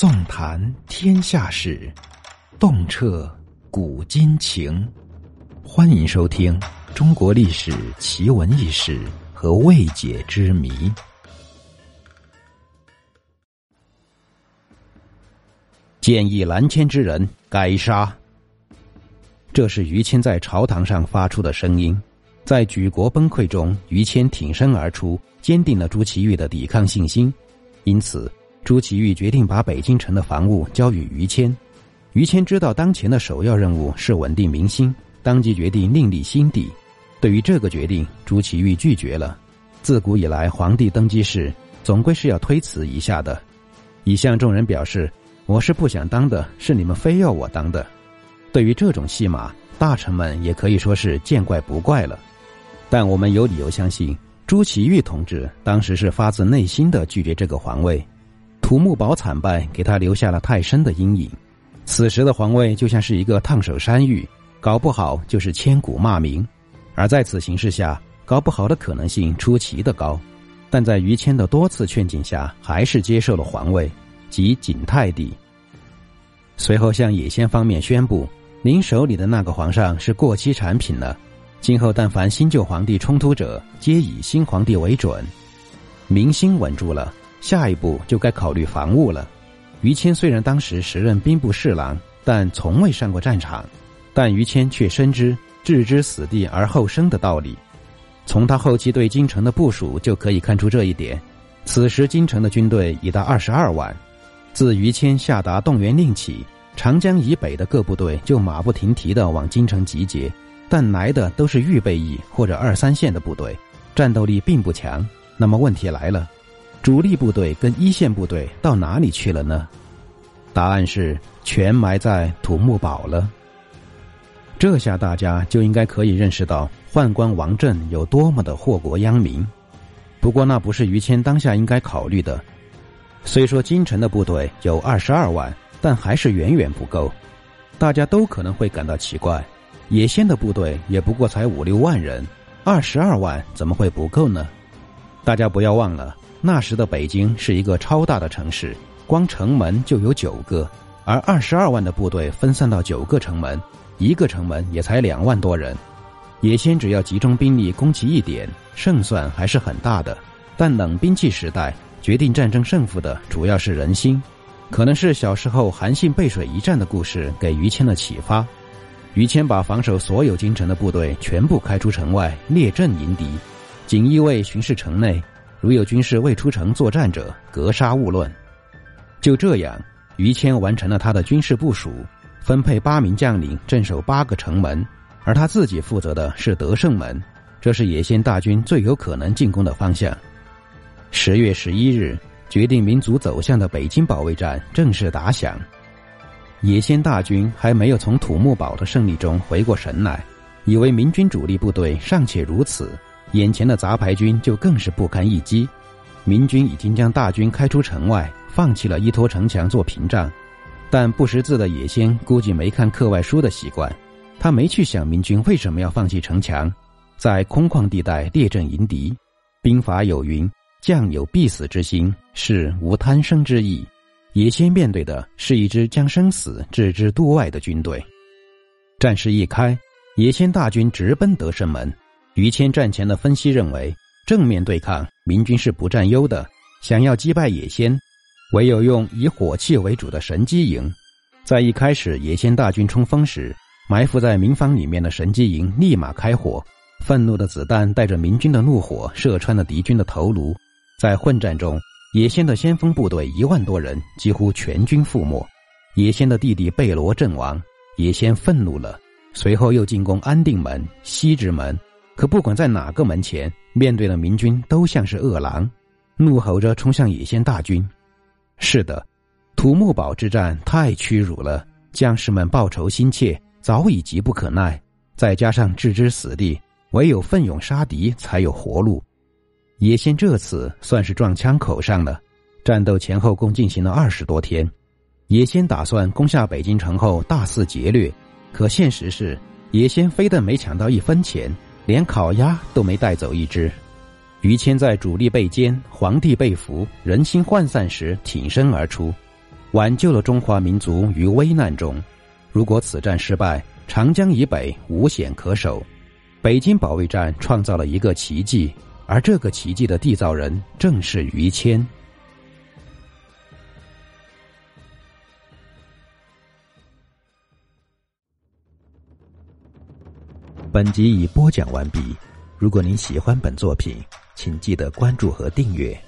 纵谈天下事，洞彻古今情。欢迎收听《中国历史奇闻异事和未解之谜》。建议蓝迁之人该杀。这是于谦在朝堂上发出的声音。在举国崩溃中，于谦挺身而出，坚定了朱祁钰的抵抗信心。因此，朱祁钰决定把北京城的防务交予于谦。于谦知道当前的首要任务是稳定民心，当即决定另立新帝。对于这个决定，朱祁钰拒绝了。自古以来，皇帝登基时总归是要推辞一下的，以向众人表示我是不想当的，是你们非要我当的。对于这种戏码，大臣们也可以说是见怪不怪了。但我们有理由相信，朱祁钰同志当时是发自内心的拒绝这个皇位。土木堡惨败给他留下了太深的阴影。此时的皇位就像是一个烫手山芋，搞不好就是千古骂名。而在此形势下，搞不好的可能性出奇的高。但在于谦的多次劝进下，还是接受了皇位，即景泰帝。随后向野先方面宣布，您手里的那个皇上是过期产品了。今后但凡新旧皇帝冲突者，皆以新皇帝为准。民心稳住了，下一步就该考虑防务了。于谦虽然当时时任兵部侍郎，但从未上过战场，但于谦却深知置之死地而后生的道理。从他后期对京城的部署就可以看出这一点。此时京城的军队已达二十二万。自于谦下达动员令起，长江以北的各部队就马不停蹄地往京城集结。但来的都是预备役或者二三线的部队，战斗力并不强。那么问题来了，主力部队跟一线部队到哪里去了呢？答案是全埋在土木堡了。这下大家就应该可以认识到宦官王振有多么的祸国殃民。不过那不是于谦当下应该考虑的。虽说京城的部队有二十二万，但还是远远不够。大家都可能会感到奇怪。野仙的部队也不过才五六万人，二十二万怎么会不够呢？大家不要忘了，那时的北京是一个超大的城市，光城门就有九个，而二十二万的部队分散到九个城门，一个城门也才两万多人。野先只要集中兵力攻其一点，胜算还是很大的。但冷兵器时代，决定战争胜负的主要是人心，可能是小时候韩信背水一战的故事给于谦了启发。于谦把防守所有京城的部队全部开出城外列阵迎敌，锦衣卫巡视城内，如有军士未出城作战者，格杀勿论。就这样，于谦完成了他的军事部署，分配八名将领镇守八个城门，而他自己负责的是德胜门，这是野先大军最有可能进攻的方向。十月十一日，决定民族走向的北京保卫战正式打响。野先大军还没有从土木堡的胜利中回过神来，以为明军主力部队尚且如此，眼前的杂牌军就更是不堪一击。明军已经将大军开出城外，放弃了依托城墙做屏障。但不识字的野先估计没看课外书的习惯，他没去想明军为什么要放弃城墙，在空旷地带列阵迎敌。兵法有云：“将有必死之心，是无贪生之意。”野先面对的是一支将生死置之度外的军队，战事一开，野先大军直奔德胜门。于谦战前的分析认为，正面对抗明军是不占优的，想要击败野先，唯有用以火器为主的神机营。在一开始野先大军冲锋时，埋伏在民房里面的神机营立马开火，愤怒的子弹带着明军的怒火射穿了敌军的头颅，在混战中。野先的先锋部队一万多人几乎全军覆没，野先的弟弟贝罗阵亡，野先愤怒了，随后又进攻安定门、西直门，可不管在哪个门前，面对的明军都像是饿狼，怒吼着冲向野仙大军。是的，土木堡之战太屈辱了，将士们报仇心切，早已急不可耐，再加上置之死地，唯有奋勇杀敌才有活路。野仙这次算是撞枪口上了，战斗前后共进行了二十多天。野先打算攻下北京城后大肆劫掠，可现实是，野先非但没抢到一分钱，连烤鸭都没带走一只。于谦在主力被歼、皇帝被俘、人心涣散时挺身而出，挽救了中华民族于危难中。如果此战失败，长江以北无险可守。北京保卫战创造了一个奇迹，而这个奇迹的缔造人正是于谦。本集已播讲完毕。如果您喜欢本作品，请记得关注和订阅。